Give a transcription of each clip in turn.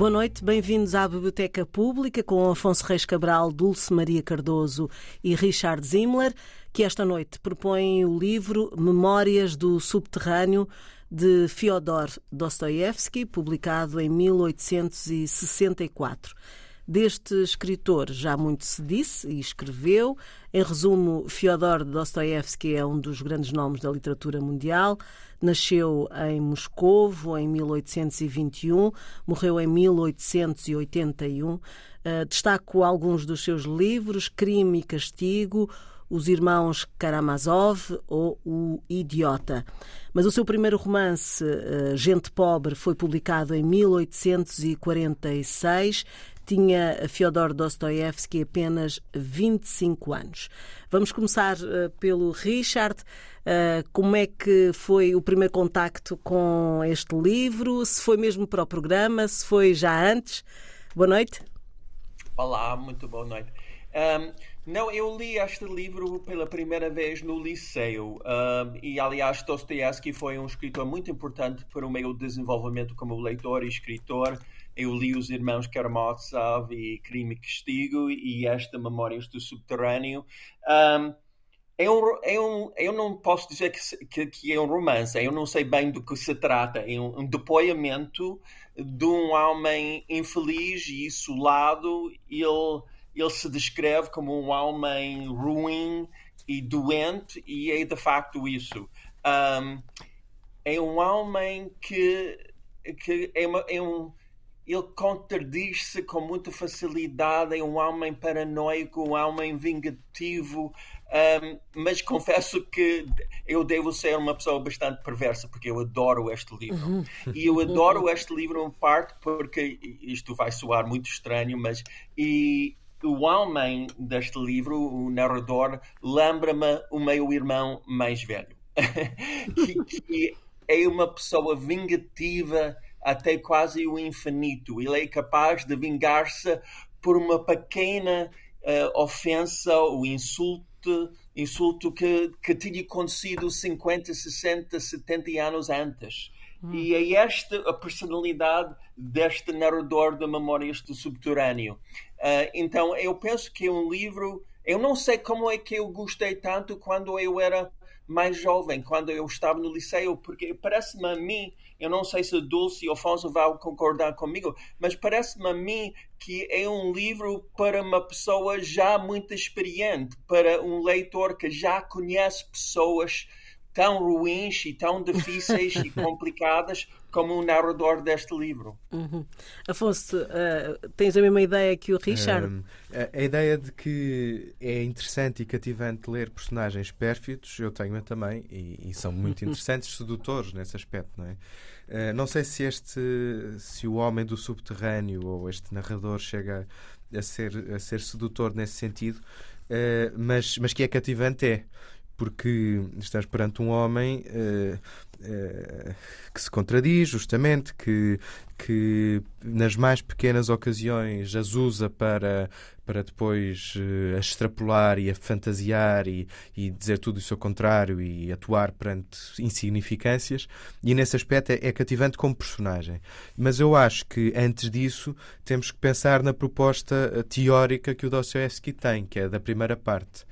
Boa noite, bem-vindos à Biblioteca Pública com Afonso Reis Cabral, Dulce Maria Cardoso e Richard Zimmler, que esta noite propõem o livro Memórias do Subterrâneo de Fyodor Dostoevsky, publicado em 1864. Deste escritor já muito se disse e escreveu. Em resumo, Fyodor Dostoevsky é um dos grandes nomes da literatura mundial. Nasceu em Moscovo em 1821, morreu em 1881. Uh, destaco alguns dos seus livros: Crime e Castigo, Os Irmãos Karamazov ou O Idiota. Mas o seu primeiro romance, uh, Gente Pobre, foi publicado em 1846 tinha Fyodor Dostoevsky apenas 25 anos. Vamos começar uh, pelo Richard. Uh, como é que foi o primeiro contacto com este livro? Se foi mesmo para o programa, se foi já antes? Boa noite. Olá, muito boa noite. Um, não, eu li este livro pela primeira vez no liceu um, e, aliás, Dostoevsky foi um escritor muito importante para o meu desenvolvimento como leitor e escritor eu li Os Irmãos Karamazov e Crime e Castigo e esta Memórias do Subterrâneo. Um, é um, é um, eu não posso dizer que, que, que, é um romance, eu não sei bem do que se trata. É um, um depoimento de um homem infeliz e isolado. Ele, ele se descreve como um homem ruim e doente, e é de facto isso. Um, é um homem que, que é, uma, é um ele contradiz-se com muita facilidade em um homem paranoico, um homem vingativo, um, mas confesso que eu devo ser uma pessoa bastante perversa, porque eu adoro este livro. Uhum. E eu adoro este livro em parte porque isto vai soar muito estranho, mas e o homem deste livro, o narrador, lembra-me o meu irmão mais velho, que, que é uma pessoa vingativa até quase o infinito. Ele é capaz de vingar-se por uma pequena uh, ofensa ou insulto, insulto que, que tinha acontecido 50, 60, 70 anos antes. Hum. E é esta a personalidade deste narrador de Memórias do Subterrâneo. Uh, então, eu penso que é um livro. Eu não sei como é que eu gostei tanto quando eu era mais jovem, quando eu estava no liceu, porque parece-me a mim eu não sei se Dulce e Afonso vão concordar comigo, mas parece-me a mim que é um livro para uma pessoa já muito experiente, para um leitor que já conhece pessoas tão ruins e tão difíceis e complicadas como o narrador deste livro. Uhum. Afonso, uh, tens a mesma ideia que o Richard? Um, a, a, ideia de que é interessante e cativante ler personagens pérfidos, eu tenho também, e, e são muito interessantes, sedutores nesse aspecto, não é? Uh, não sei se este, se o homem do subterrâneo ou este narrador chega a ser, a ser sedutor nesse sentido, uh, mas, mas que é cativante é porque estás perante um homem uh, que se contradiz, justamente, que, que nas mais pequenas ocasiões as usa para, para depois uh, a extrapolar e a fantasiar e, e dizer tudo o seu contrário e atuar perante insignificâncias. E nesse aspecto é, é cativante como personagem. Mas eu acho que antes disso temos que pensar na proposta teórica que o Dostoevsky tem, que é da primeira parte.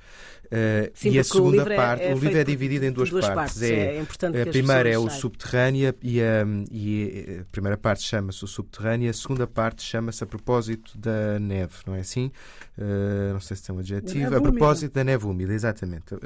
Uh, Sim, e a segunda é- parte, é, é o livro é dividido em duas, duas partes. partes. É, é a primeira é o subterrâneo e a, e a primeira parte chama-se o subterrâneo, a segunda parte chama-se a propósito da neve, não é assim? Uh, não sei se tem um adjetivo. A propósito da neve úmida, exatamente. Uh,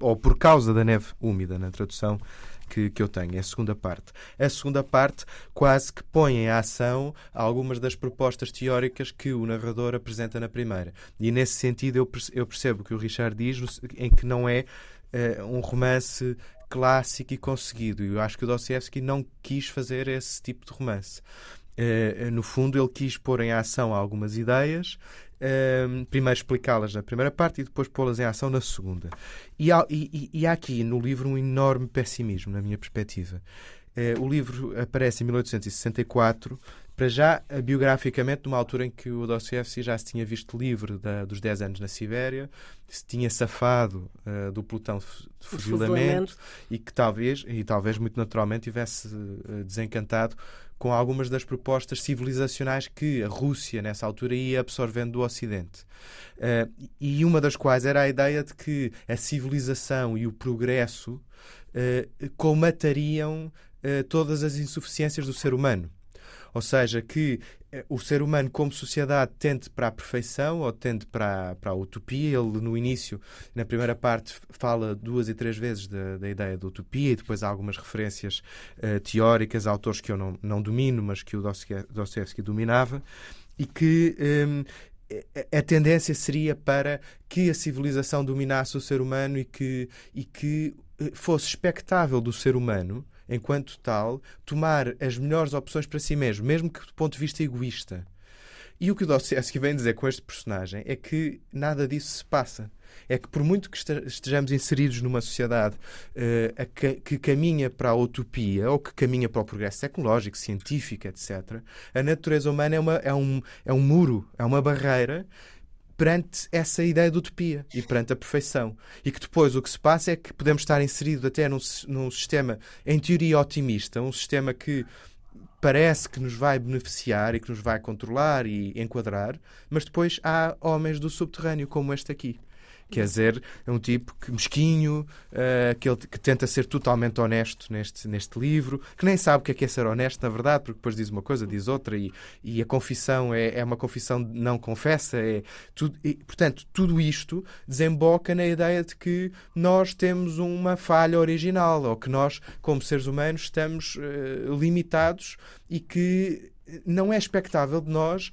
ou por causa da neve úmida, na tradução que, que eu tenho, é a segunda parte. A segunda parte quase que põe em ação algumas das propostas teóricas que o narrador apresenta na primeira. E nesse sentido eu, percebo que o Richard diz, em que não é uh, um romance clássico e conseguido. Eu acho que o Dostoevsky não quis fazer esse tipo de romance. Uh, no fundo, ele quis pôr em ação algumas ideias um, primeiro explicá-las na primeira parte e depois pô-las em ação na segunda. E há, e, e há, aqui no livro um enorme pessimismo, na minha perspectiva. Uh, o livro aparece em 1864, para já, biograficamente, numa altura em que o Dostoevsky já se tinha visto livre da, dos 10 anos na Sibéria, se tinha safado uh, do pelotão de fuzilamento e que talvez, e talvez muito naturalmente, tivesse desencantado com algumas das propostas civilizacionais que a Rússia, nessa altura, ia absorvendo do Ocidente. Uh, e uma das quais era a ideia de que a civilização e o progresso uh, colmatariam uh, todas as insuficiências do ser humano. Ou seja, que eh, o ser humano, como sociedade, tende para a perfeição ou tende para a, para a utopia. Ele, no início, na primeira parte, fala duas e três vezes da, da ideia da utopia e depois há algumas referências uh, teóricas a autores que eu não, não domino, mas que o Dostoevsky dominava e que. Um, a tendência seria para que a civilização dominasse o ser humano e que, e que eh, fosse expectável do ser humano enquanto tal, tomar as melhores opções para si mesmo, mesmo que do ponto de vista egoísta. E o que o Dostoevsky vem dizer com este personagem é que nada disso se passa. É que por muito que estejamos inseridos numa sociedade uh, que, caminha para a utopia ou que caminha para o progresso tecnológico, científico, etc., a natureza humana é, uma, é, um, é um muro, é uma barreira perante essa ideia de utopia e perante a perfeição. E que depois o que se passa é que podemos estar inseridos até num, num sistema, em teoria, otimista, um sistema que parece que nos vai beneficiar e que nos vai controlar e enquadrar, mas depois há homens do subterrâneo, como este aqui. Quer dizer, é um tipo que mesquinho, uh, que, ele, que tenta ser totalmente honesto neste, neste livro, que nem sabe o que é, que é ser honesto, na verdade, porque depois diz uma coisa, diz outra, e, e a confissão é, é uma confissão não confessa. É tudo, e, portanto, tudo isto desemboca na ideia de que nós temos uma falha original, ou que nós, como seres humanos, estamos uh, limitados e que não é expectável de nós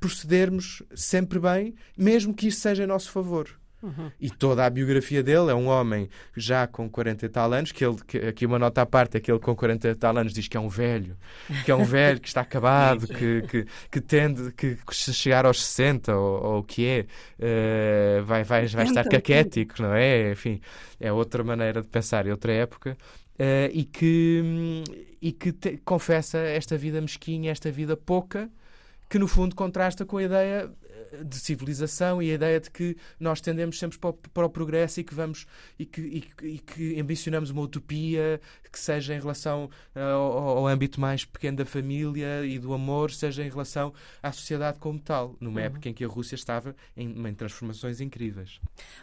procedermos sempre bem, mesmo que isso seja em nosso favor. Uhum. E toda a biografia dele é um homem já com 40 e tal anos, que ele, que, aqui uma nota à parte, é que ele com 40 e tal anos diz que é um velho, que é um velho que está acabado, que, que, que tende, que se chegar aos 60 ou, o que é, uh, vai, vai, vai estar caquético, não é? Enfim, é outra maneira de pensar, é outra época. Uh, e que, e que te, confessa esta vida mesquinha, esta vida pouca, que no fundo contrasta com a ideia de civilização e a ideia de que nós tendemos sempre para o, para o progresso e que vamos e que, e, e que ambicionamos uma utopia que seja em relação uh, ao, ao, âmbito mais pequeno da família e do amor, seja em relação à sociedade como tal, numa uhum. época em que a Rússia estava em, em transformações incríveis.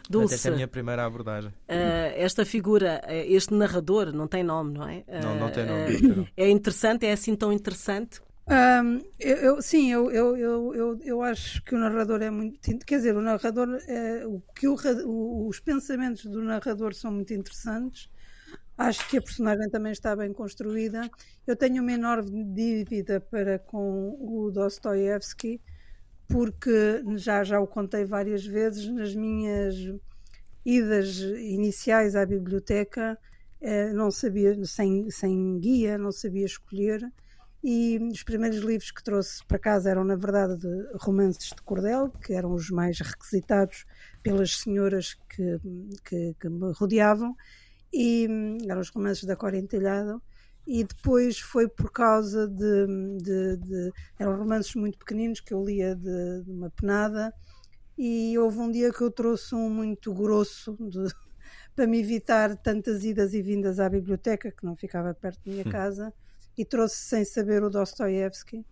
Dulce, essa é a minha primeira abordagem. Uh, esta figura, eh, este narrador, não tem nome, não é? Uh, não, não tem nome. é interessante, é assim tão interessante um, eu, eu, sim, eu, eu, eu, eu, acho que o narrador é muito. Quer dizer, o narrador. É, o que o, o, os pensamentos do narrador são muito interessantes. Acho que a personagem também está bem construída. Eu tenho uma enorme dívida para com o Dostoiévski, porque já, já o contei várias vezes nas minhas idas iniciais à biblioteca. Eh, não sabia, sem, sem guia, não sabia escolher e os primeiros livros que trouxe para casa eram, na verdade, de romances de cordel, que eram os mais requisitados pelas senhoras que, que, que me rodeavam, e eram os romances da Cora Entelhada. E depois foi por causa de, de, de, Eram romances muito pequeninos que eu lia de, de, uma penada, e houve um dia que eu trouxe um muito grosso para me evitar tantas idas e vindas à biblioteca, que não ficava perto da minha hum. casa e trouxe sem saber o Dostoiévski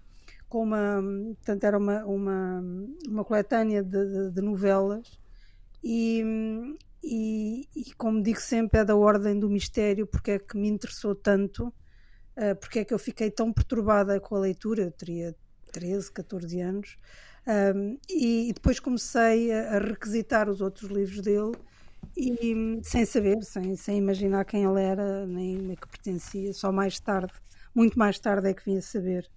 com uma portanto era uma uma, uma coletânea de, de, de novelas. E, e, e, como digo sempre é da ordem do mistério porque é que me interessou tanto uh, porque é que eu fiquei tão perturbada com a leitura. Eu teria 13, 14 anos. Um, e, e, depois comecei a, a, requisitar os outros livros dele e sem saber, sem, sem imaginar quem ele era nem a que pertencia, só mais tarde muito mais tarde é que vim a saber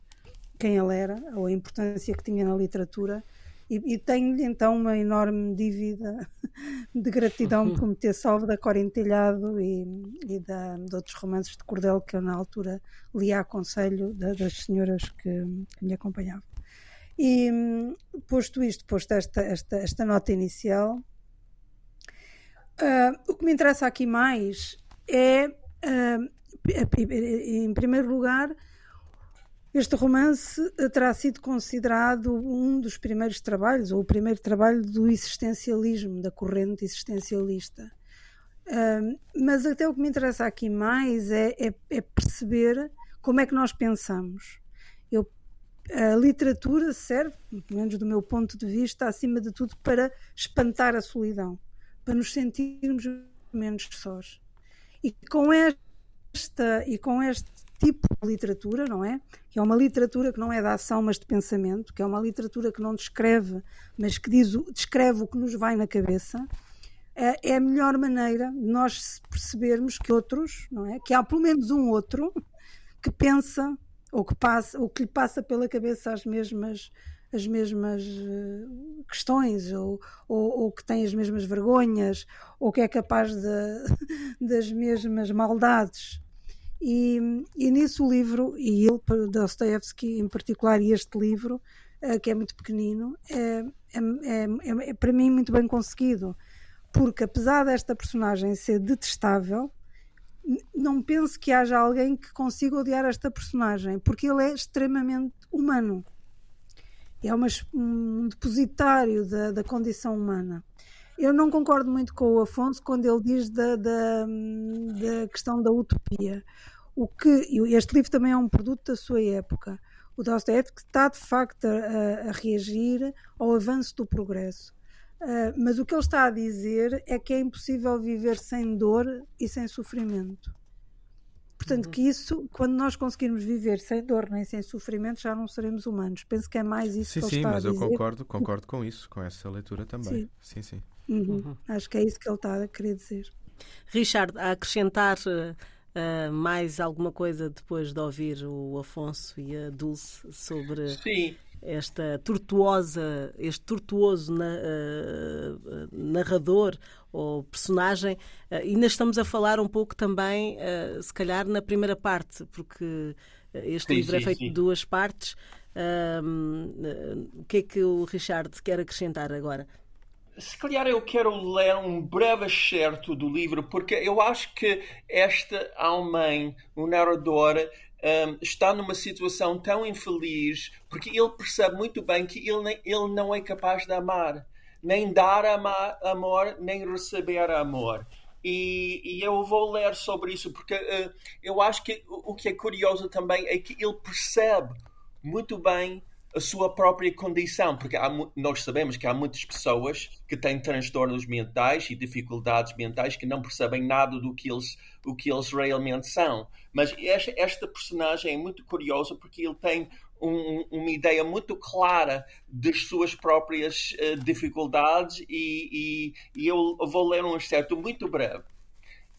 quem ele era, ou a importância que tinha na literatura, e, e tenho-lhe então uma enorme dívida de gratidão por me ter salvo da Cor Entelhado e, e da, de outros romances de cordel que eu na altura lia a conselho da, das senhoras que, que, me acompanhavam. E posto isto, posto esta, esta, esta nota inicial, uh, o que me interessa aqui mais é uh, em primeiro lugar, este romance terá sido considerado um dos primeiros trabalhos, ou o primeiro trabalho do existencialismo, da corrente existencialista. mas até o que me interessa aqui mais é, é, é, perceber como é que nós pensamos. Eu, a literatura serve, pelo menos do meu ponto de vista, acima de tudo, para espantar a solidão, para nos sentirmos menos sós. E com esta e com este tipo de literatura, não é? Que é uma literatura que não é de ação, mas de pensamento, que é uma literatura que não descreve, mas que diz, descreve o que nos vai na cabeça. É, é a melhor maneira de nós percebermos que outros, não é? Que há pelo menos um outro que pensa ou que passa, ou que lhe passa pela cabeça as mesmas as mesmas eh, questões ou, ou, ou, que tem as mesmas vergonhas ou que é capaz de, das mesmas maldades e, e nisso o livro, e ele, Dostoevsky em particular, e este livro, uh, que é muito pequenino, é, é, é, é, para mim muito bem conseguido. Porque apesar desta personagem ser detestável, não penso que haja alguém que consiga odiar esta personagem, porque ele é extremamente humano. É uma, um depositário da, da condição humana. Eu não concordo muito com o Afonso quando ele diz da, da, da questão da utopia. O que este livro também é um produto da sua época. O Dostoevsky está de facto a, a reagir ao avanço do progresso. Uh, mas o que ele está a dizer é que é impossível viver sem dor e sem sofrimento. Portanto, uhum. que isso, quando nós conseguirmos viver sem dor nem sem sofrimento, já não seremos humanos. Penso que é mais isso sim, que ele sim, está a dizer. Sim, mas eu concordo, concordo com isso, com essa leitura também. Sim, sim. sim. Uhum. Uhum. Acho que é isso que ele está a querer dizer. Richard, a acrescentar uh, mais alguma coisa depois de ouvir o Afonso e a Dulce sobre Sim. esta tortuosa, este tortuoso na, uh, narrador ou personagem. Uh, ainda estamos a falar um pouco também, uh, se calhar, na primeira parte, porque este sim, livro é sim, é feito sim. de duas partes. o que é que o Richard quer acrescentar agora? Se calhar eu quero ler um breve excerto do livro, porque eu acho que esta almém, o narrador, um, está numa situação tão infeliz, porque ele percebe muito bem que ele, ele não é capaz de amar, nem dar amor, nem receber amor. E, e, eu vou ler sobre isso, porque uh, eu acho que o, o que é curioso também é que ele percebe muito bem a sua própria condição, porque há, nós sabemos que há muitas pessoas que têm transtornos mentais e dificuldades mentais que não percebem nada do que eles, o que eles realmente são. Mas esta, esta personagem é muito curiosa porque ele tem um, uma ideia muito clara das suas próprias uh, dificuldades e, e, e eu vou ler um excerto muito breve.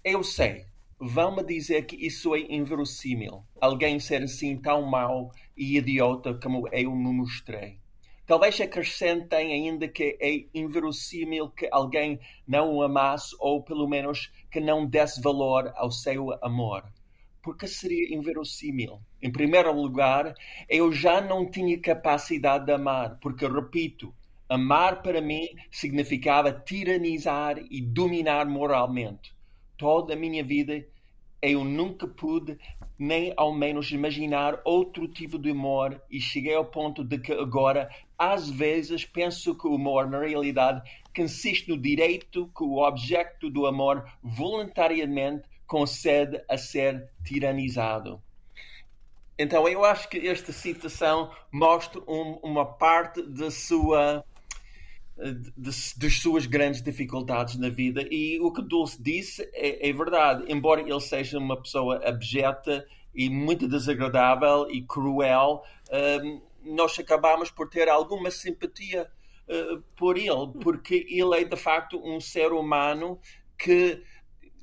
Eu sei, vão-me dizer que isso é inverossímil. Alguém ser assim tão mau e idiota como eu me mostrei. Talvez acrescentem ainda que é inverossímil que alguém não o amasse ou pelo menos que não desse valor ao seu amor. Porque seria inverossímil? Em primeiro lugar, eu já não tinha capacidade de amar, porque, repito, amar para mim significava tiranizar e dominar moralmente toda a minha vida eu nunca pude nem ao menos imaginar outro tipo de humor e cheguei ao ponto de que agora às vezes penso que o amor na realidade consiste no direito que o objeto do amor voluntariamente concede a ser tiranizado. Então eu acho que esta citação mostra um, uma parte da sua das suas grandes dificuldades na vida. E o que Dulce disse é, é, verdade. Embora ele seja uma pessoa abjeta e muito desagradável e cruel, um, nós acabamos por ter alguma simpatia uh, por ele, porque ele é de facto um ser humano que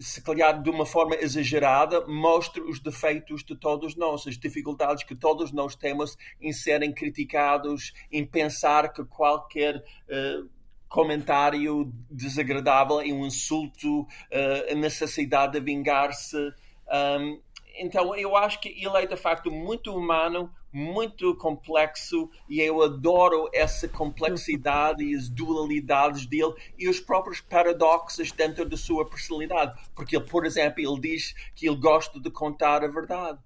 se calhar de uma forma exagerada, mostra os defeitos de todos nós, as dificuldades que todos nós temos em serem criticados, em pensar que qualquer uh, comentário desagradável é um insulto, uh, a necessidade de vingar-se. Um, então eu acho que ele é de facto muito humano, muito complexo e eu adoro essa complexidade e as dualidades dele e os próprios paradoxos dentro da sua personalidade. Porque, ele, por exemplo, ele diz que ele gosta de contar a verdade.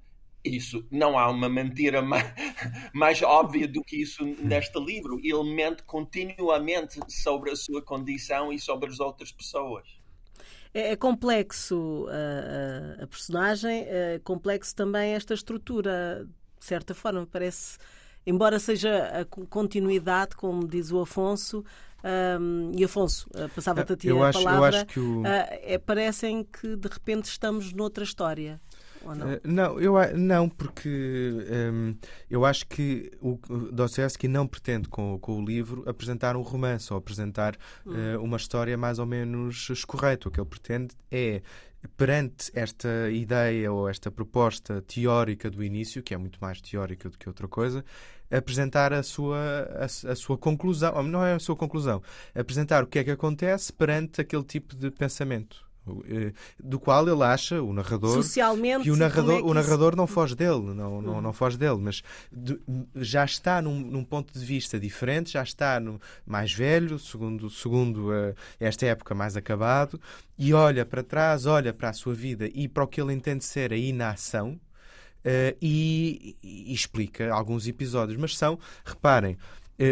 Isso não há uma mentira mais, mais óbvia do que isso neste livro. Ele mente continuamente sobre a sua condição e sobre as outras pessoas. É, é complexo a, a, personagem, é complexo também esta estrutura de certa forma, parece, embora seja a continuidade, como diz o Afonso, um, e Afonso, uh, passava-te a ti eu a acho, palavra. Eu acho que o... uh, é, parecem que de repente estamos noutra história. Não? Uh, não? eu não, porque um, eu acho que o Dostoevsky não pretende com, com o livro apresentar um romance ou apresentar uh, uma história mais ou menos escorreta. O que ele pretende é perante esta ideia ou esta proposta teórica do início, que é muito mais teórica do que outra coisa, apresentar a sua, a, a, sua conclusão, não é a sua conclusão, apresentar o que é que acontece perante aquele tipo de pensamento. Eh, do qual ele acha, o narrador, Socialmente, que o narrador, é que o narrador isso... não foge dele, não, não, não foge dele, mas de, já está num, num, ponto de vista diferente, já está no, mais velho, segundo, segundo uh, esta época mais acabado, e olha para trás, olha para a sua vida e para o que ele entende ser a inação, Uh, e, e, explica alguns episódios, mas são, reparem,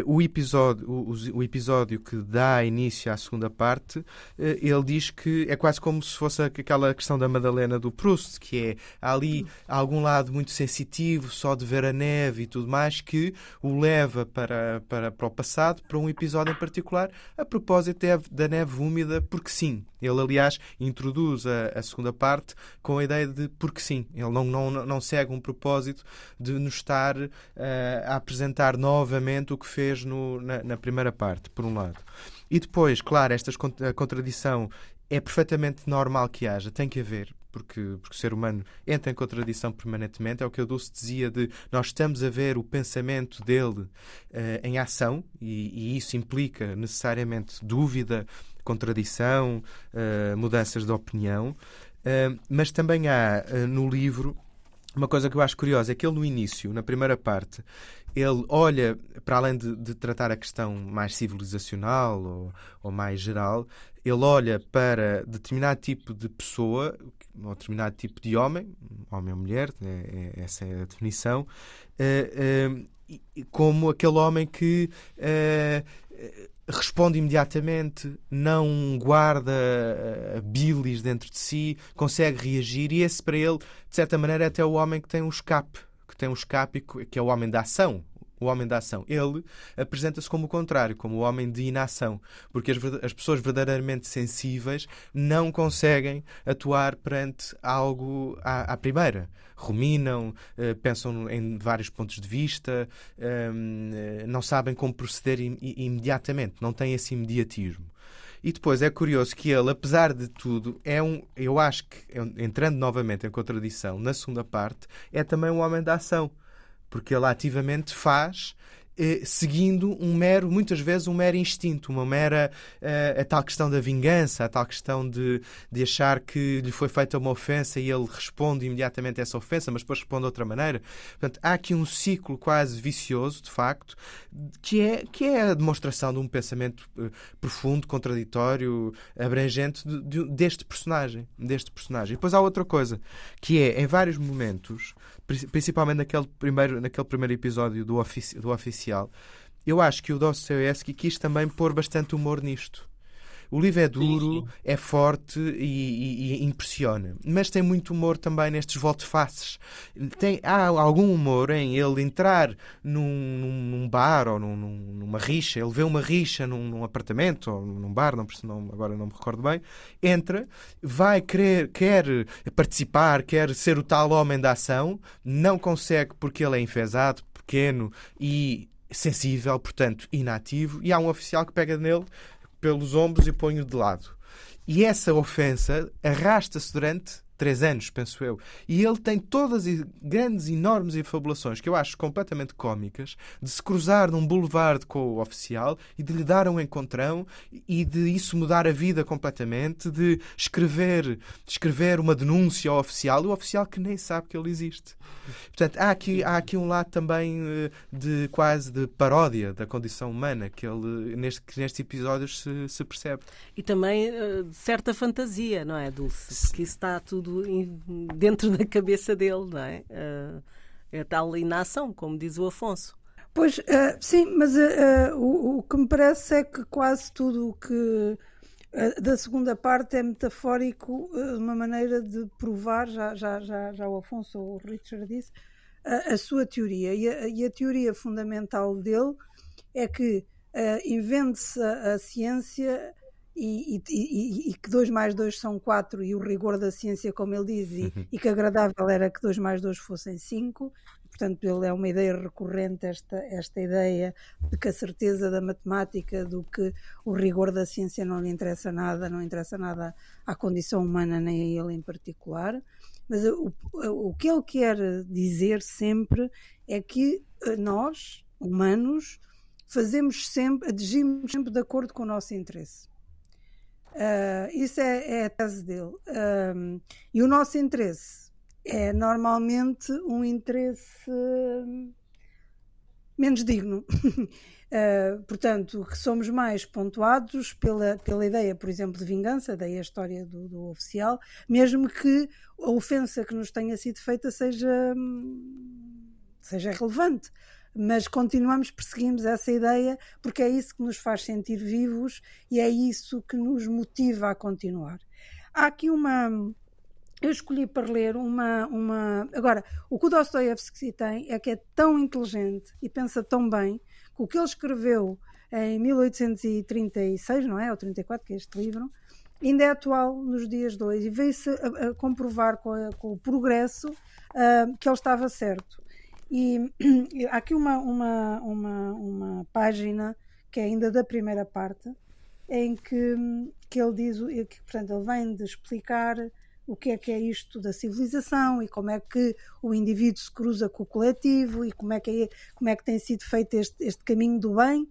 o, episódio, o, o, episódio que dá início à segunda parte, uh, ele diz que é quase como se fosse aquela questão da Madalena do Proust, que é ali algum lado muito sensitivo, só de ver a neve e tudo mais, que o leva para, para, para o passado, para um episódio em particular, a propósito da neve úmida, porque sim. Ele, aliás, introduz a, a segunda parte com a ideia de porque sim. Ele não, não, não segue um propósito de nos estar uh, a apresentar novamente o que fez no, na, na, primeira parte, por um lado. E depois, claro, esta contradição é perfeitamente normal que haja, tem que haver, porque, porque o ser humano entra em contradição permanentemente. É o que o Dulce dizia de nós estamos a ver o pensamento dele uh, em ação, e, e, isso implica necessariamente dúvida, contradição, uh, mudanças de opinião. Uh, mas também há no livro uma coisa que eu acho curiosa é que ele no início, na primeira parte, ele olha, para além de, de tratar a questão mais civilizacional ou, ou, mais geral, ele olha para determinado tipo de pessoa, ou determinado tipo de homem, homem ou mulher, é, é, essa é a definição, é, como aquele homem que eh, responde imediatamente, não guarda uh, bilis dentro de si, consegue reagir. E esse para ele, de certa maneira, é até o homem que tem um escape, que tem um escape que é o homem da ação, o homem da ação. Ele apresenta-se como o contrário, como o homem de inação, porque as, as, pessoas verdadeiramente sensíveis não conseguem atuar perante algo à, à primeira. Ruminam, uh, pensam em vários pontos de vista, uh, não sabem como proceder im imediatamente, não têm esse imediatismo. E depois é curioso que ele, apesar de tudo, é um, eu acho que, entrando novamente em contradição na segunda parte, é também um homem da ação porque ele ativamente faz eh, seguindo um mero, muitas vezes um mero instinto, uma mera uh, a tal questão da vingança, a tal questão de, de achar que lhe foi feita uma ofensa e ele responde imediatamente a essa ofensa, mas depois responde de outra maneira. Portanto, há aqui um ciclo quase vicioso, de facto, que é, que é a demonstração de um pensamento uh, profundo, contraditório, abrangente de, de, deste personagem, deste personagem. E depois há outra coisa, que é, em vários momentos, principalmente naquele primeiro, naquele primeiro episódio do, ofici do oficial, eu acho que o Dostoevsky quis também pôr bastante humor nisto. O livro é duro, sim, sim. é forte e, e, e, impressiona. Mas tem muito humor também nestes volte-faces. Há algum humor em ele entrar num, num bar ou num, numa rixa. Ele vê uma rixa num, num, apartamento ou num bar, não, não, agora não me recordo bem. Entra, vai querer, quer participar, quer ser o tal homem da ação. Não consegue porque ele é enfesado, pequeno e sensível, portanto inativo, e há um oficial que pega nele pelos ombros e põe-o de lado. E essa ofensa arrasta-se durante três anos, penso eu. E ele tem todas as grandes, enormes infabulações que eu acho completamente cómicas de se cruzar num boulevard com o oficial e de lhe dar um encontrão e de isso mudar a vida completamente, de escrever, escrever uma denúncia ao oficial, o oficial que nem sabe que ele existe. Portanto, há aqui, há aqui um lado também eh, de quase de paródia da condição humana que ele neste, que nestes episódios se, se percebe. E também eh, certa fantasia, não é, Dulce? Porque isso está tudo dentro da cabeça dele, não é? Uh, é tal inação, como diz o Afonso. Pois, uh, sim, mas uh, o, o, que me parece é que quase tudo o que da segunda parte é metafórico, uma maneira de provar, já, já, já, já o Afonso ou o Richard disse, a, sua teoria. E a, e a, teoria fundamental dele é que uh, invente-se a, a, ciência e, e, e, que 2 mais 2 são 4 e o rigor da ciência, como ele diz, e, uhum. e que agradável era que 2 mais 2 fossem 5. Portanto, ele é uma ideia recorrente, esta, esta ideia de que a certeza da matemática, do que o rigor da ciência não lhe interessa nada, não interessa nada à condição humana nem a ele em particular. Mas o, o que ele quer dizer sempre é que eh, nós, humanos, fazemos sempre, agimos sempre de acordo com o nosso interesse. Uh, isso é, é, a tese dele. Um, e o nosso interesse é normalmente um interesse menos digno. Uh, portanto, que somos mais pontuados pela, pela ideia, por exemplo, de vingança, daí a história do, do oficial, mesmo que a ofensa que nos tenha sido feita seja, hum, seja relevante mas continuamos, perseguimos essa ideia porque é isso que nos faz sentir vivos e é isso que nos motiva a continuar. Há aqui uma. Eu escolhi para ler uma. uma... Agora, o que o Dostoevsky tem é que é tão inteligente e pensa tão bem que o que ele escreveu em 1836, não é? Ou 34, que é este livro, ainda é atual nos dias de hoje e veio-se a, a, comprovar com, a, com o progresso uh, que ele estava certo. E, há aqui uma, uma, uma, uma página que é ainda da primeira parte, em que, que ele diz que, portanto, ele vem de explicar o que é que é isto da civilização e como é que o indivíduo se cruza com o coletivo e como é que, é, como é que tem sido feito este, este caminho do bem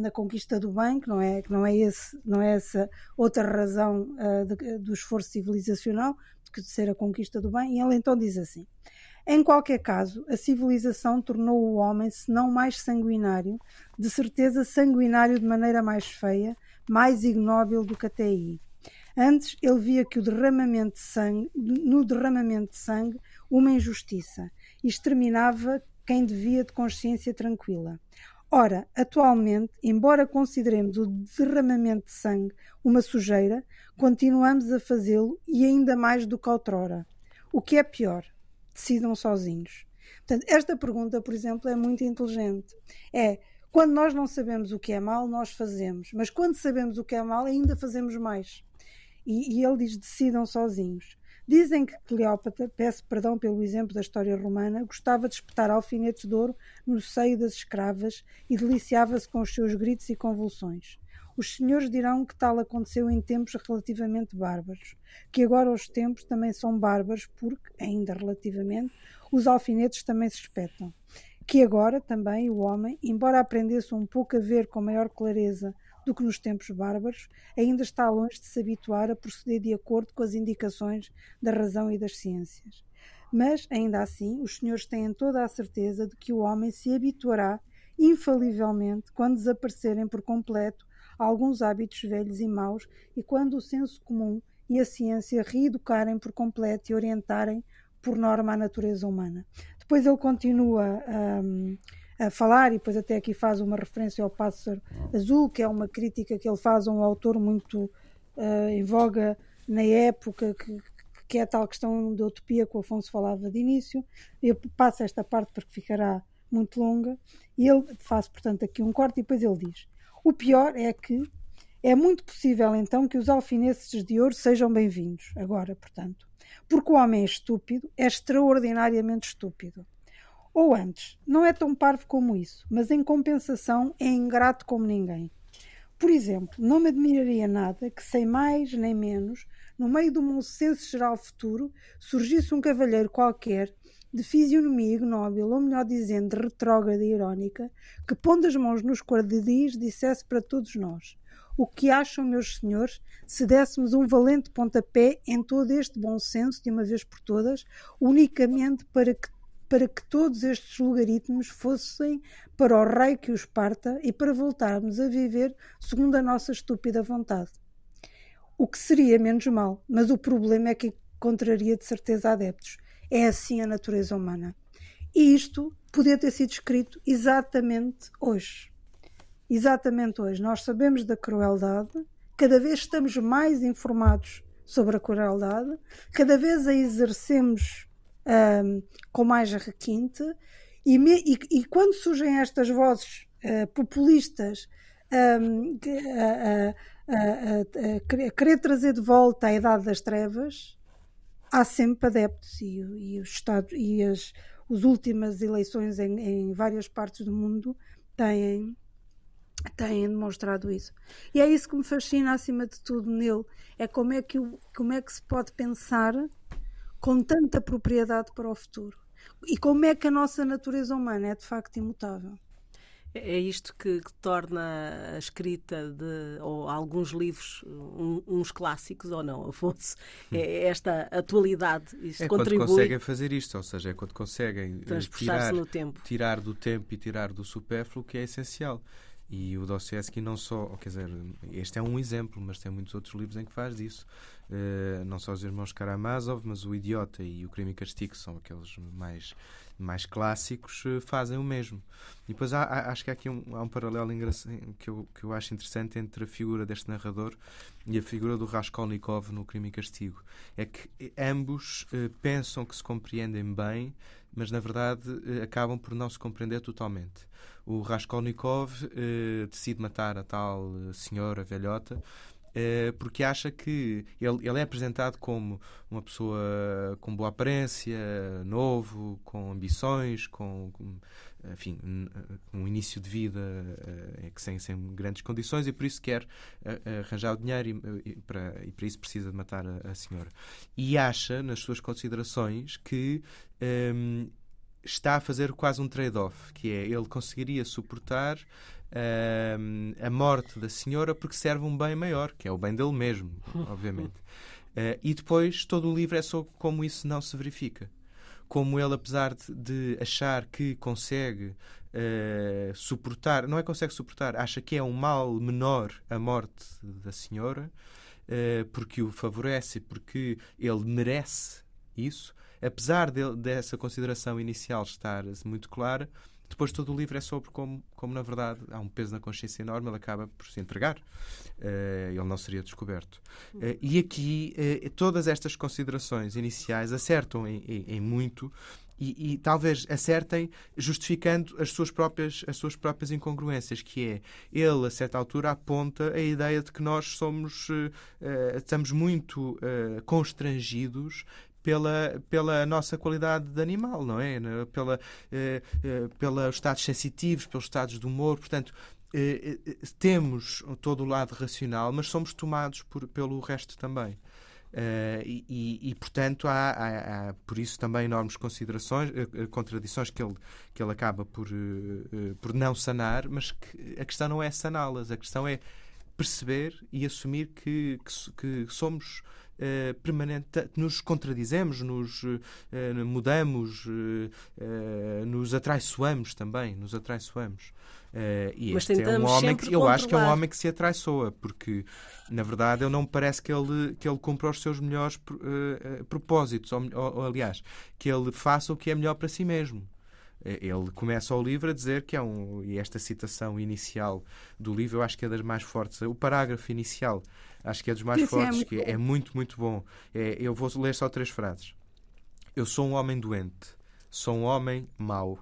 na conquista do bem, que não é, que não é, esse, não é essa outra razão uh, de, do esforço civilizacional que de ser a conquista do bem. E ele então diz assim: em qualquer caso, a civilização tornou o homem, se não mais sanguinário, de certeza sanguinário de maneira mais feia, mais ignóbil do que até aí. Antes ele via que o derramamento de sangue, no derramamento de sangue uma injustiça e exterminava quem devia de consciência tranquila. Ora, atualmente, embora consideremos o derramamento de sangue uma sujeira, continuamos a fazê-lo e ainda mais do que outrora. O que é pior, decidam sozinhos. Portanto, esta pergunta, por exemplo, é muito inteligente. É quando nós não sabemos o que é mal, nós fazemos, mas quando sabemos o que é mal, ainda fazemos mais. E, e ele diz: decidam sozinhos. Dizem que Cleópatra, peço perdão pelo exemplo da história romana, gostava de espetar alfinetes de ouro no seio das escravas e deliciava-se com os seus gritos e convulsões. Os senhores dirão que tal aconteceu em tempos relativamente bárbaros, que agora os tempos também são bárbaros porque, ainda relativamente, os alfinetes também se espetam. Que agora também o homem, embora aprendesse um pouco a ver com maior clareza do que nos tempos bárbaros, ainda está longe de se habituar a proceder de acordo com as indicações da razão e das ciências. Mas, ainda assim, os senhores têm toda a certeza de que o homem se habituará infalivelmente quando desaparecerem por completo alguns hábitos velhos e maus e quando o senso comum e a ciência reeducarem por completo e orientarem por norma a natureza humana. Depois ele continua um, a falar e depois até aqui faz uma referência ao pássaro azul, que é uma crítica que ele faz a um autor muito uh, em voga na época, que, que é a tal questão da utopia que o Afonso falava de início. Eu passo esta parte porque ficará muito longa e ele faz, portanto, aqui um corte e depois ele diz o pior é que é muito possível então que os alfinetes de ouro sejam bem-vindos, agora, portanto. Porque o homem é estúpido, é extraordinariamente estúpido. Ou antes, não é tão parvo como isso, mas em compensação é ingrato como ninguém. Por exemplo, não me admiraria nada que, sem mais nem menos, no meio do um senso geral futuro, surgisse um cavalheiro qualquer de fisionomia ignóbil, ou melhor dizendo, retrógrada e irónica, que pondo as mãos nos quadris dissesse para todos nós: O que acham, meus senhores, se dessemos um valente pontapé em todo este bom senso, de uma vez por todas, unicamente para que para que todos estes logaritmos fossem para o rei que os parta e para voltarmos a viver segundo a nossa estúpida vontade. O que seria menos mal, mas o problema é que contraria de certeza adeptos. É assim a natureza humana. E isto podia ter sido escrito exatamente hoje. Exatamente hoje. Nós sabemos da crueldade, cada vez estamos mais informados sobre a crueldade, cada vez a exercemos um, com mais requinte. E, me, e, e, quando surgem estas vozes uh, populistas um, a, a, a, a, querer trazer de volta a Idade das Trevas, há sempre adeptos e, e os Estados e as, as últimas eleições em, em várias partes do mundo têm têm demonstrado isso. E é isso que me fascina acima de tudo nele, é como é que, como é que se pode pensar com tanta propriedade para o futuro. E como é que a nossa natureza humana é de facto imutável. É isto que, que, torna a escrita de ou alguns livros um, uns clássicos ou não, Afonso? É esta atualidade. Isto é contribui... quando conseguem fazer isto, ou seja, é quando conseguem eh, tirar, tirar do tempo e tirar do supérfluo que é essencial. E o Dostoevsky não só, quer dizer, este é um exemplo, mas tem muitos outros livros em que faz isso. Uh, não só os irmãos Karamazov, mas o Idiota e o Crime e Castigo, são aqueles mais, mais clássicos, uh, fazem o mesmo. E depois há, há, acho que há aqui um, há um paralelo que eu, que eu acho interessante entre a figura deste narrador e a figura do Raskolnikov no Crime e Castigo. É que ambos uh, pensam que se compreendem bem, mas na verdade acabam por não se compreender totalmente o Raskolnikov eh, decide matar a tal eh, senhora velhota eh, porque acha que ele, ele, é apresentado como uma pessoa com boa aparência, novo, com ambições, com, com enfim, um início de vida uh, sem, sem grandes condições e por isso quer arranjar o dinheiro e, e, para, e para isso precisa de matar a, a senhora. E acha, nas suas considerações, que um, ehm, está a fazer quase um trade-off, que é ele conseguiria suportar a morte da senhora porque serve um bem maior, que é o bem dele mesmo, obviamente. Uh, e depois todo o livro é sobre como isso não se verifica. Como ele, apesar de, de achar que consegue uh, suportar, não é consegue suportar, acha que é um mal menor a morte da senhora, porque o favorece, porque ele merece isso, apesar de, dessa consideração inicial estar muito clara, depois todo o livro é sobre como, como na verdade, há um peso na consciência enorme, ele acaba por se entregar. Uh, ele não seria descoberto. Uh, e aqui, uh, todas estas considerações iniciais acertam em, em, em muito e, e, talvez acertem justificando as suas próprias as suas próprias incongruências que é ele a certa altura aponta a ideia de que nós somos uh, estamos muito uh, constrangidos pela, pela nossa qualidade de animal, não é? Pela, eh, eh, pelos estados sensitivos, pelos estados de humor. Portanto, eh, eh, temos todo o lado racional, mas somos tomados por, pelo resto também. Uh, e, e, portanto, há, há, há, por isso também enormes considerações, contradições que ele, que ele acaba por, por não sanar, mas que a questão não é saná-las, a questão é perceber e assumir que, que, que somos uh, permanente, nos contradizemos, nos uh, mudamos, uh, nos atraiçoamos também, nos atraiçoamos. e Mas este é um homem que eu acho que é um homem que se atraiçoa, porque na verdade ele não me parece que ele, que ele cumpra os seus melhores propósitos, ou, ou aliás, que ele faça o que é melhor para si mesmo. Ele começa o livro a dizer que é um. E esta citação inicial do livro eu acho que é das mais fortes. O parágrafo inicial acho que é dos mais Sim, fortes, é que é, é, muito, muito bom. É, eu vou ler só três frases. Eu sou um homem doente, sou um homem mau,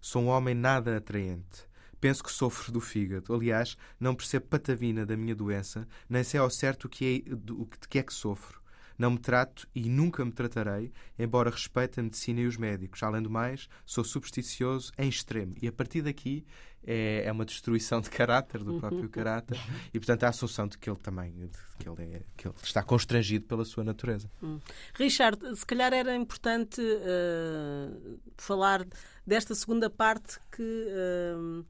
sou um homem nada atraente. Penso que sofro do fígado. Aliás, não percebo patavina da minha doença, nem sei ao certo o que é, do, de que é que sofro. Não me trato e nunca me tratarei, embora respeite a medicina e os médicos. Além do mais, sou supersticioso em extremo. E a partir daqui é, é uma destruição de caráter, do próprio caráter, e portanto a assunção de que ele também de que ele, é, que ele está constrangido pela sua natureza. Hum. Richard, se calhar era importante uh, falar desta segunda parte que. Uh,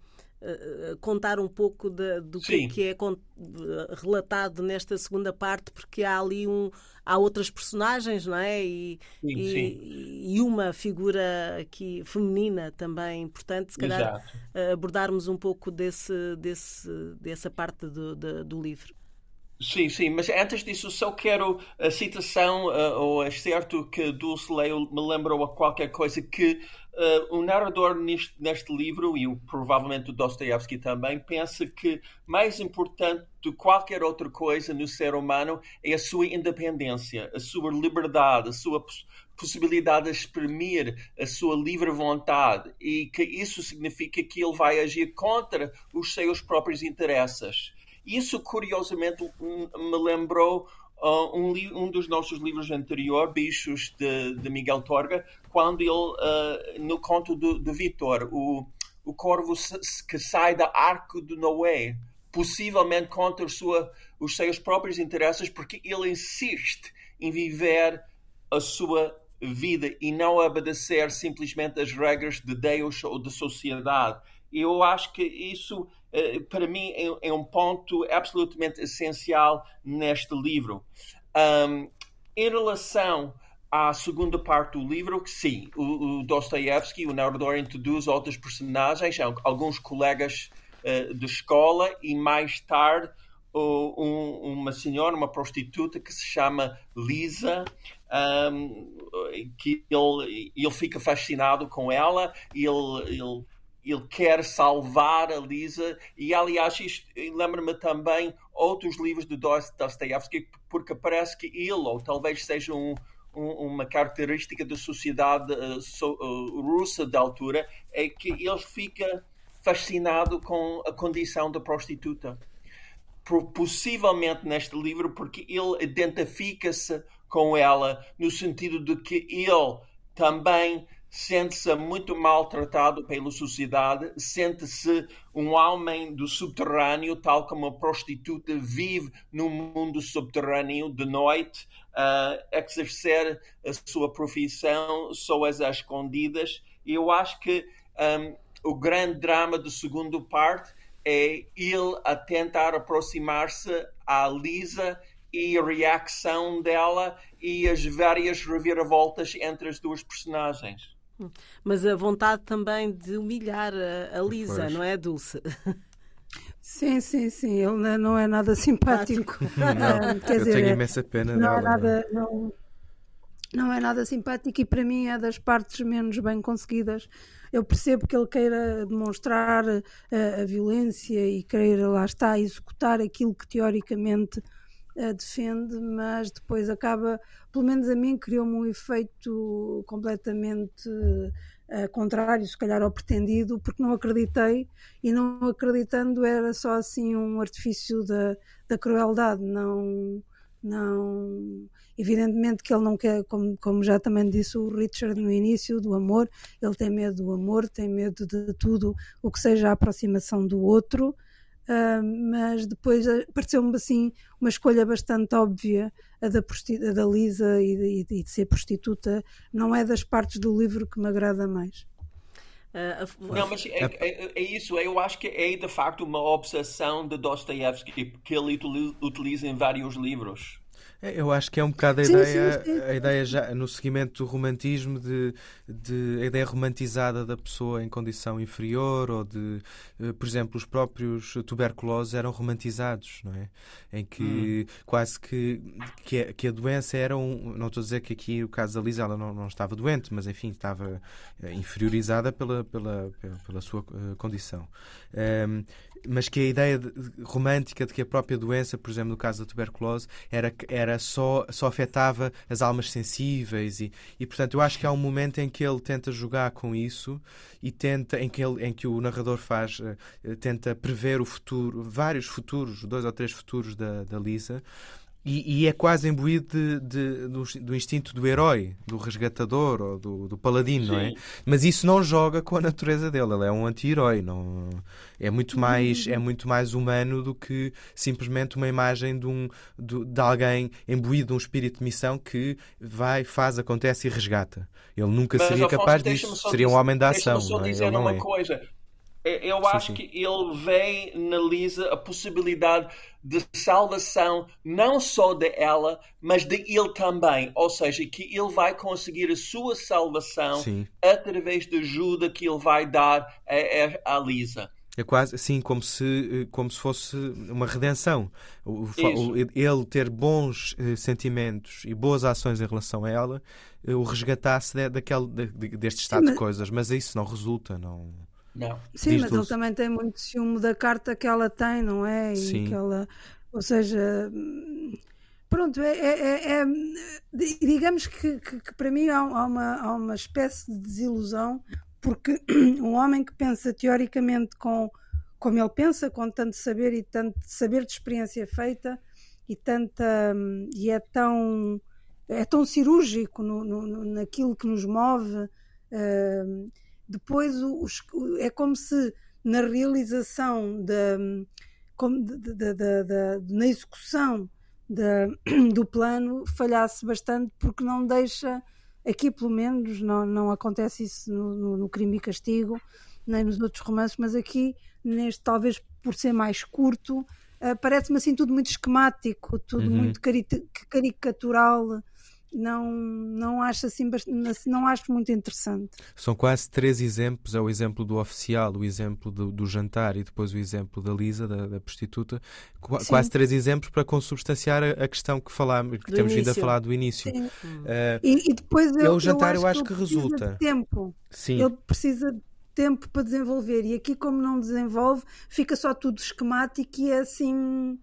contar um pouco de, do que, que é relatado nesta segunda parte, porque há ali um, há outras personagens, não é? E, sim, e, sim. e uma figura aqui feminina também importante, se calhar Exato. abordarmos um pouco desse, desse, dessa parte do, do, do livro. Sim, sim, mas antes disso só quero a citação, uh, ou é certo que Dulce Leio me lembrou a qualquer coisa que uh, o narrador neste, neste livro, e o, provavelmente o Dostoevsky também, pensa que mais importante do que qualquer outra coisa no ser humano é a sua independência, a sua liberdade, a sua poss possibilidade de exprimir a sua livre vontade e que isso significa que ele vai agir contra os seus próprios interesses. Isso, curiosamente, me lembrou uh, um, um, dos nossos livros anterior, Bichos, de, de Miguel Torga, quando ele, uh, no conto do, de Vitor, o, o corvo que sai da arco de Noé, possivelmente contra sua, os seus próprios interesses, porque ele insiste em viver a sua vida e não obedecer simplesmente as regras de Deus ou da sociedade. Eu acho que isso para mim, é, é, um ponto absolutamente essencial neste livro. Um, em relação à segunda parte do livro, que sim, o, o Dostoevsky, o narrador, introduz outros personagens, alguns colegas uh, de escola e mais tarde um, uma senhora, uma prostituta que se chama Lisa, um, que ele, ele fica fascinado com ela, ele, ele ele quer salvar a Lisa. E aliás lembra-me também outros livros do Dostoevsky porque parece que ele ou talvez seja um, um, uma característica da sociedade uh, so, uh, russa da altura é que ele fica fascinado com a condição da prostituta. Possivelmente neste livro porque ele identifica-se com ela no sentido de que ele também sente-se muito maltratado pela sociedade, sente-se um homem do subterrâneo, tal como a prostituta vive no mundo subterrâneo de noite, a uh, exercer a sua profissão só às escondidas. E eu acho que um, o grande drama da segunda parte é ele a tentar aproximar-se à Lisa e a reação dela e as várias reviravoltas entre as duas personagens. Mas a vontade também de humilhar a, a Lisa, pois. não é, Dulce? Sim, sim, sim. Ele não é nada simpático. Não, quer eu dizer, tenho imensa pena não é dela. É nada, não, não é nada simpático e para mim é das partes menos bem conseguidas. Eu percebo que ele queira demonstrar a, a violência e queira, lá está, executar aquilo que teoricamente defende, mas depois acaba, pelo menos a mim, criou-me um efeito completamente uh, contrário, se calhar ao pretendido, porque não acreditei e não acreditando era só assim um artifício da, da crueldade, não. Não, evidentemente que ele não quer, como, como já também disse o Richard no início, do amor, ele tem medo do amor, tem medo de tudo o que seja a aproximação do outro, Uh, mas depois pareceu-me assim uma escolha bastante óbvia a da, a da Lisa e de, e de, ser prostituta. Não é das partes do livro que me agrada mais. Uh, não, mas é, é, é, isso, eu acho que é de facto uma obsessão de Dostoevsky que ele utiliza em vários livros. é, eu acho que é um bocado a sim, ideia, sim, sim. a ideia já no seguimento do romantismo, de, de a ideia romantizada da pessoa em condição inferior, ou de, eh, por exemplo, os próprios tuberculosos eram romantizados, não é? Em que hum. quase que, que a, que, a, doença era um. Não estou a dizer que aqui o caso da Lisa ela não, não estava doente, mas enfim, estava eh, inferiorizada pela, pela, pela, pela sua uh, condição. Um, mas que a ideia de, romântica de que a própria doença, por exemplo, no caso da tuberculose, era, era só, só afetava as almas sensíveis e, e, portanto, eu acho que há um momento em que ele tenta jogar com isso e tenta, em que, ele, em que o narrador faz, uh, tenta prever o futuro, vários futuros, dois ou três futuros da, da Lisa, e, e, é quase imbuído de, de, do, do, instinto do herói, do resgatador ou do, do paladino, Sim. não é? Mas isso não joga com a natureza dele. Ele é um anti-herói. Não... É, muito mais, é muito mais humano do que simplesmente uma imagem de, um, de, de alguém imbuído de um espírito de missão que vai, faz, acontece e resgata. Ele nunca Mas, seria Afonso, capaz disso. Seria um homem da ação. Não é? ele uma é. coisa. Eu sim, acho sim. que ele vê na Lisa a possibilidade de salvação não só de ela, mas de ele também. Ou seja, que ele vai conseguir a sua salvação sim. através da ajuda que ele vai dar a, a, a Lisa. É quase assim como se, como se fosse uma redenção. O, o, ele ter bons eh, sentimentos e boas ações em relação a ela eh, o resgatasse de, daquele, de, deste estado Sim, mas... de coisas, mas isso não resulta, não. Não. Sim, mas ele também tem muito ciúme da carta que ela tem, não é? E Sim. Que ela, ou seja, pronto, é, é, é, é digamos que, que, que, para mim há, uma, há uma espécie de desilusão porque um homem que pensa teoricamente com como ele pensa, com tanto saber e tanto saber de experiência feita e tanta e é tão é tão cirúrgico no, no, naquilo que nos move. Uh, depois os, é como se na realização da, como de, de, na execução do plano falhasse bastante porque não deixa Aqui, pelo menos, não, não acontece isso no, no, no, Crime e Castigo, nem nos outros romances, mas aqui, neste, talvez por ser mais curto, uh, parece-me assim tudo muito esquemático, tudo uhum. muito caricatural não, não acho assim não acho muito interessante. São quase três exemplos, é o exemplo do oficial, o exemplo do, do jantar e depois o exemplo da Lisa, da, da prostituta, Qu Sim. quase três exemplos para consubstanciar a, a questão que falámos, que do temos início. vindo a falar do início. Uh, e, e, depois eu, o jantar eu acho, eu acho que, resulta. De tempo. Sim. Ele precisa de tempo para desenvolver e aqui como não desenvolve, fica só tudo esquemático e é assim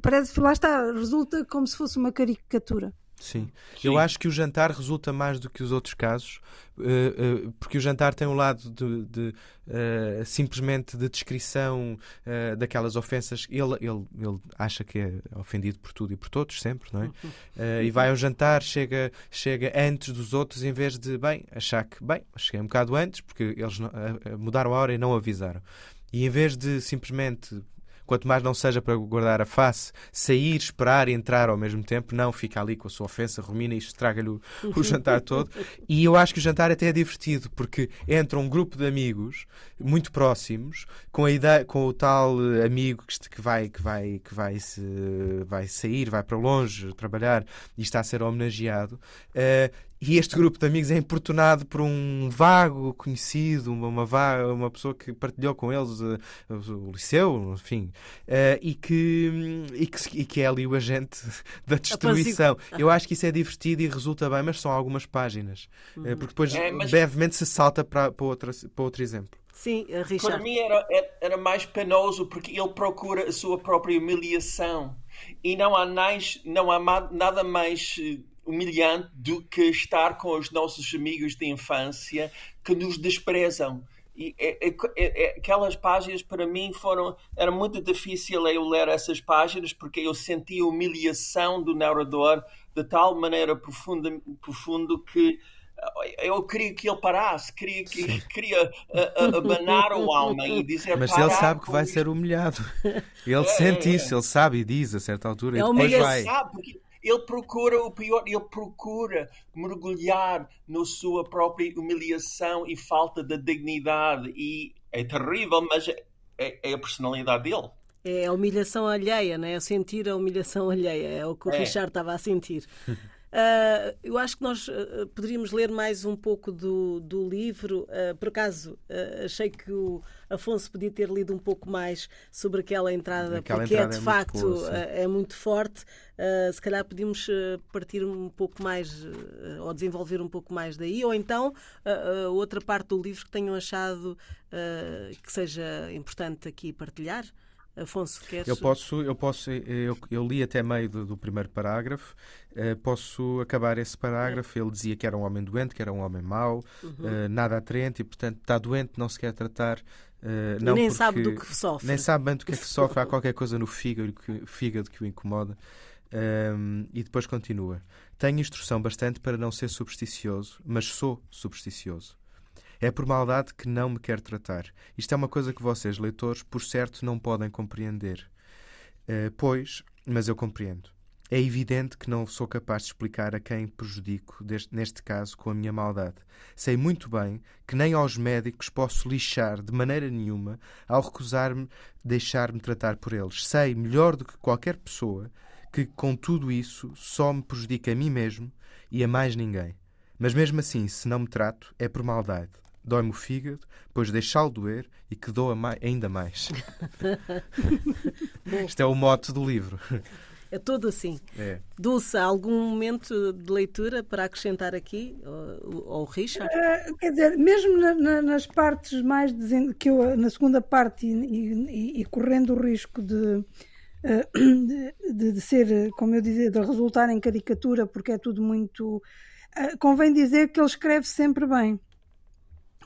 parece, lá está, resulta como se fosse uma caricatura. Sim. Sim. Eu acho que o jantar resulta mais do que os outros casos, uh, uh, porque o jantar tem um lado de, de uh, simplesmente de descrição daquelas ofensas. Ele, ele, ele acha que é ofendido por tudo e por todos, sempre, não é? e vai ao jantar, chega, chega antes dos outros, em vez de, bem, achar que, bem, cheguei um bocado antes, porque eles mudaram a hora e não avisaram. E em vez de simplesmente quanto mais não seja para guardar a face, sair, esperar e entrar ao mesmo tempo, não, fica ali com a sua ofensa, rumina e estraga-lhe o, o, jantar todo. E eu acho que o jantar até é divertido, porque entra um grupo de amigos muito próximos, com a ideia, com o tal amigo que, que vai, que vai, que vai, se, vai sair, vai para longe trabalhar e está a ser homenageado. Uh, e este grupo de amigos é importunado por um vago conhecido, uma, uma, uma pessoa que partilhou com eles uh, o liceu, enfim, uh, e, que, e, que, e que é ali o agente da destruição. Eu acho que isso é divertido e resulta bem, mas são algumas páginas. Uh, porque depois é, mas... brevemente se salta para, para, outra, para outro exemplo. Sim, Richard. Para mim era, era mais penoso porque ele procura a sua própria humilhação e não há, mais, não há nada mais humilhante do que estar com os nossos amigos de infância que nos desprezam. E é, é, é, é, aquelas páginas para mim foram era muito difícil eu ler essas páginas porque eu sentia a humilhação do narrador de tal maneira profunda profundo que eh, eu queria que ele parasse, queria que queria abanar o alma e dizer Mas ele sabe que vai isso. ser humilhado. Ele é, sente isso, ele sabe e diz a certa altura. É e depois vai. Sabe, porque ele procura o pior, ele procura mergulhar na sua própria humilhação e falta de dignidade. E é terrível, mas é, é, a personalidade dele. É a humilhação alheia, né? é sentir a humilhação alheia, é o que o é. Richard estava a sentir. Uh, eu acho que nós uh, poderíamos ler mais um pouco do, do livro. Uh, por acaso, achei que o Afonso podia ter lido um pouco mais sobre aquela entrada, aquela porque é, entrada é de é facto muito boa, é muito forte. se calhar podíamos partir um pouco mais ou desenvolver um pouco mais daí, ou então outra parte do livro que tenham achado que seja importante aqui partilhar. Afonso, queres... Eu posso, eu posso, eu, eu li até meio do, do primeiro parágrafo, uh, posso acabar esse parágrafo. Ele dizia que era um homem doente, que era um homem mau, uhum. uh, nada atraente e, portanto, está doente, não se quer tratar. Uh, não nem sabe do que sofre. Nem sabe bem do que é que sofre, há qualquer coisa no fígado que, fígado que o incomoda. Um, ehm, e depois continua. Tenho instrução bastante para não ser supersticioso, mas sou supersticioso. É por maldade que não me quer tratar. Isto é uma coisa que vocês, leitores, por certo, não podem compreender. Uh, pois, mas eu compreendo. É evidente que não sou capaz de explicar a quem prejudico, deste, neste caso, com a minha maldade. Sei muito bem que nem aos médicos posso lixar de maneira nenhuma ao recusar-me deixar-me tratar por eles. Sei, melhor do que qualquer pessoa, que com tudo isso só me prejudica a mim mesmo e a mais ninguém. Mas mesmo assim, se não me trato, é por maldade dói-me o fígado, depois deixá-lo doer e que doa mais, ainda mais. Isto é o mote do livro. É todo assim. É. Dulce, algum momento de leitura para acrescentar aqui, ou, Richard? Uh, quer dizer, mesmo na, na, nas partes mais que eu, na segunda parte, e, e, e correndo o risco de, uh, de, de, ser, como eu dizia, de resultar em caricatura, porque é tudo muito. Uh, convém dizer que ele escreve sempre bem.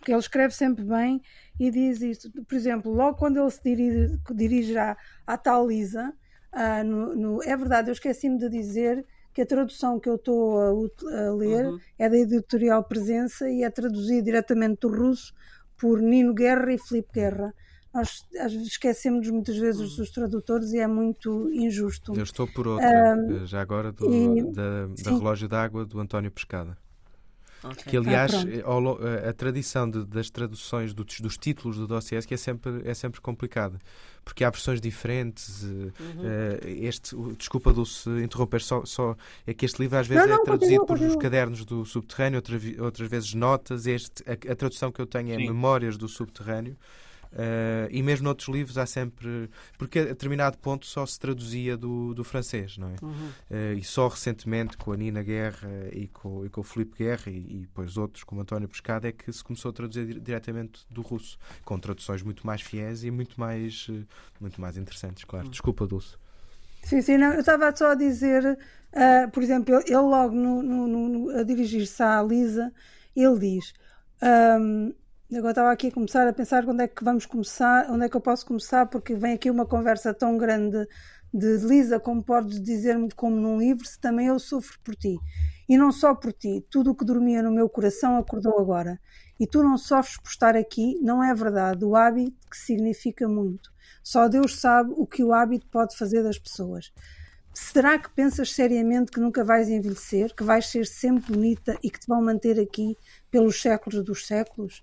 Que ele escreve sempre bem e diz isto. Por exemplo, logo quando ele se dirige, dirige à, à tal Lisa ah, no, no, é verdade, eu esqueci-me de dizer que a tradução que eu estou a, a, ler uhum. é da editorial Presença e é traduzida diretamente do russo por Nino Guerra e Filipe Guerra. Nós esquecemos muitas vezes uhum. dos tradutores e é muito injusto. Eu estou por outra, um, já agora, do, e, da, da Relógio d'Água do António Pescada. Okay. Que, aliás, ah, eh, a, tradição de, das traduções do, dos títulos do dossiê é sempre, é sempre complicada, porque há versões diferentes. Eh, uhum. Uh, este, desculpa, Dulce, interromper, só, só é que este livro às vezes não, não, é traduzido por os cadernos do subterrâneo, outra, outras vezes notas. Este, a, a, tradução que eu tenho é Sim. Memórias do Subterrâneo. Uh, e mesmo noutros livros há sempre. Porque a determinado ponto só se traduzia do, do francês, não é? Uhum. Uh, e só recentemente com a Nina Guerra e com, e com o Filipe Guerra e, e depois outros, como António Pescado, é que se começou a traduzir diretamente do russo, com traduções muito mais fiéis e muito mais, uh, muito mais interessantes, claro. Uhum. Desculpa, Dulce. Sim, sim, não, eu estava só a dizer, por exemplo, ele, logo no, no, no, a dirigir-se à Lisa, ele diz. Um, Agora estava aqui a começar a pensar onde é que vamos começar, onde é que eu posso começar, porque vem aqui uma conversa tão grande de Lisa, como podes dizer-me como num livro, se também eu sofro por ti. E não só por ti, tudo o que dormia no meu coração acordou agora. E tu não sofres por estar aqui, não é verdade. O hábito que significa muito. Só Deus sabe o que o hábito pode fazer das pessoas. Será que pensas seriamente que nunca vais envelhecer, que vais ser sempre bonita e que te vão manter aqui pelos séculos dos séculos?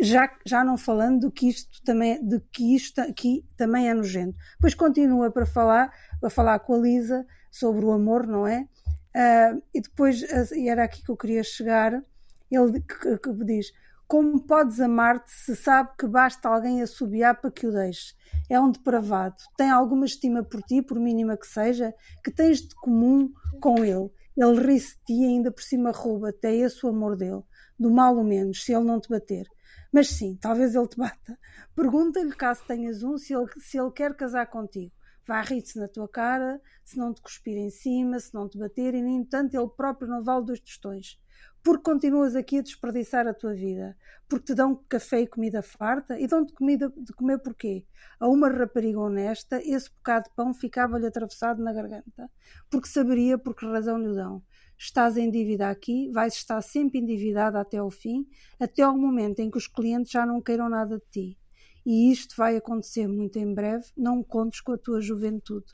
Já, já não falando do que isto também, de que isto aqui também é nojento. Depois continua para falar, a falar com a Lisa sobre o amor, não é? Uh, e depois, e era aqui que eu queria chegar, ele que, que diz: Como podes amar-te se sabe que basta alguém assobiar para que o deixes? É um depravado. Tem alguma estima por ti, por mínima que seja, que tens de comum com ele. Ele ri-se de ti e ainda por cima rouba-te. É esse o amor dele. Do mal ou menos, se ele não te bater. Mas sim, talvez ele te bata. Pergunta-lhe, caso tenhas um, se ele, se ele quer casar contigo. Vai rir-se na tua cara, se não te cuspir em cima, se não te bater, e, no entanto, ele próprio não vale dois tostões. Porque continuas aqui a desperdiçar a tua vida. Porque te dão café e comida farta, e dão-te comida de comer porquê? A uma rapariga honesta, esse bocado de pão ficava-lhe atravessado na garganta. Porque saberia por que razão lhe dão estás em dívida aqui, vais estar sempre endividada até ao fim, até ao momento em que os clientes já não queiram nada de ti. E isto vai acontecer muito em breve, não contes com a tua juventude.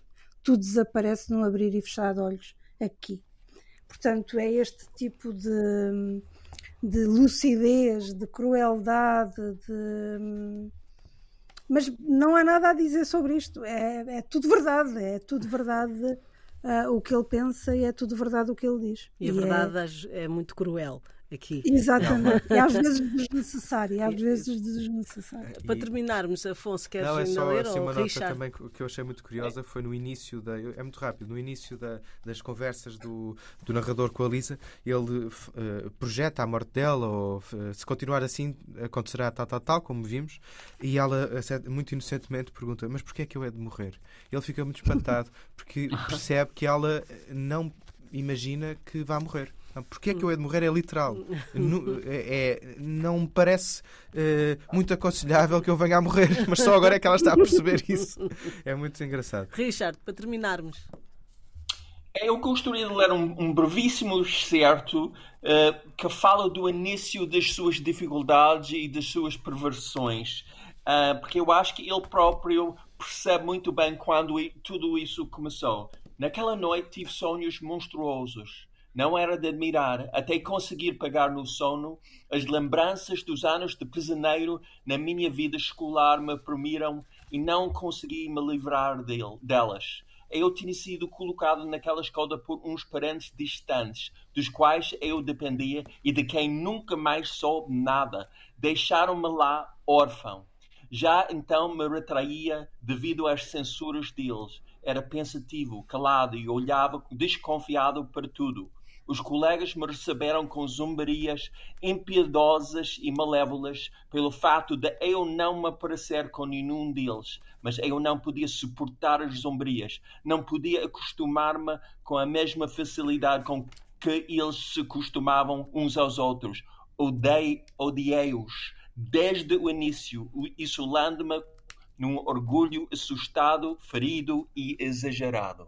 Tu desaparece num abrir e fechar de olhos aqui. Portanto, é este tipo de, de lucidez, de crueldade, de mas não há nada a dizer sobre isto. É, é tudo verdade, é tudo verdade uh, o que ele pensa e é tudo verdade o que ele diz. E, a verdade é... é muito cruel aqui. Exatamente. E às vezes desnecessário, às vezes desnecessário. Para terminarmos, Afonso, queres Não, é só, ler? Assim, uma nota também que eu achei muito curiosa foi no início da. É muito rápido, no início da, das conversas do, do narrador com a Lisa, ele uh, projeta a morte dela, ou uh, se continuar assim, acontecerá tal, tal, tal, como vimos, e ela, muito inocentemente, pergunta: Mas porquê é que eu é de morrer? Ele fica muito espantado, porque percebe que ela não imagina que vai morrer. Porquê é que eu hei de morrer? É literal. É, é, não me parece uh, muito aconselhável que eu venha a morrer, mas só agora é que ela está a perceber isso. É muito engraçado. Richard, para terminarmos. Eu gostaria de ler um, um brevíssimo excerto uh, que fala do início das suas dificuldades e das suas perversões, uh, porque eu acho que ele próprio percebe muito bem quando tudo isso começou. Naquela noite tive sonhos monstruosos. Não era de admirar, até conseguir pagar no sono, as lembranças dos anos de prisioneiro na minha vida escolar me oprimiram e não consegui me livrar delas. eu tinha sido colocado naquela escola por uns parentes distantes, dos quais eu dependia e de quem nunca mais soube nada. Deixaram-me lá órfão. Já então me retraía devido às censuras deles. Era pensativo, calado e olhava desconfiado para tudo. Os colegas me receberam com zombarias impiedosas e malévolas pelo fato de eu não me aparecer com nenhum deles, mas eu não podia suportar as zombarias, não podia acostumar-me com a mesma facilidade com que eles se costumavam uns aos outros. Odiei-os desde o início, isolando-me num orgulho assustado, ferido e exagerado.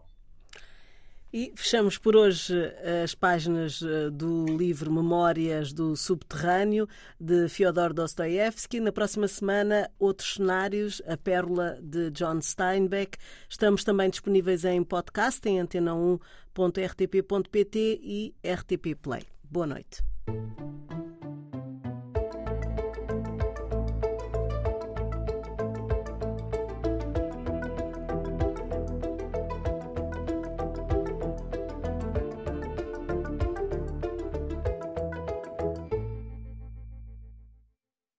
E fechamos por hoje eh, as páginas eh, do livro Memórias do Subterrâneo, de Fyodor Dostoevsky. Na próxima semana, outros cenários, A Pérola, de John Steinbeck. Estamos também disponíveis em podcast, em antena1.rtp.pt e RTP Play. Boa noite.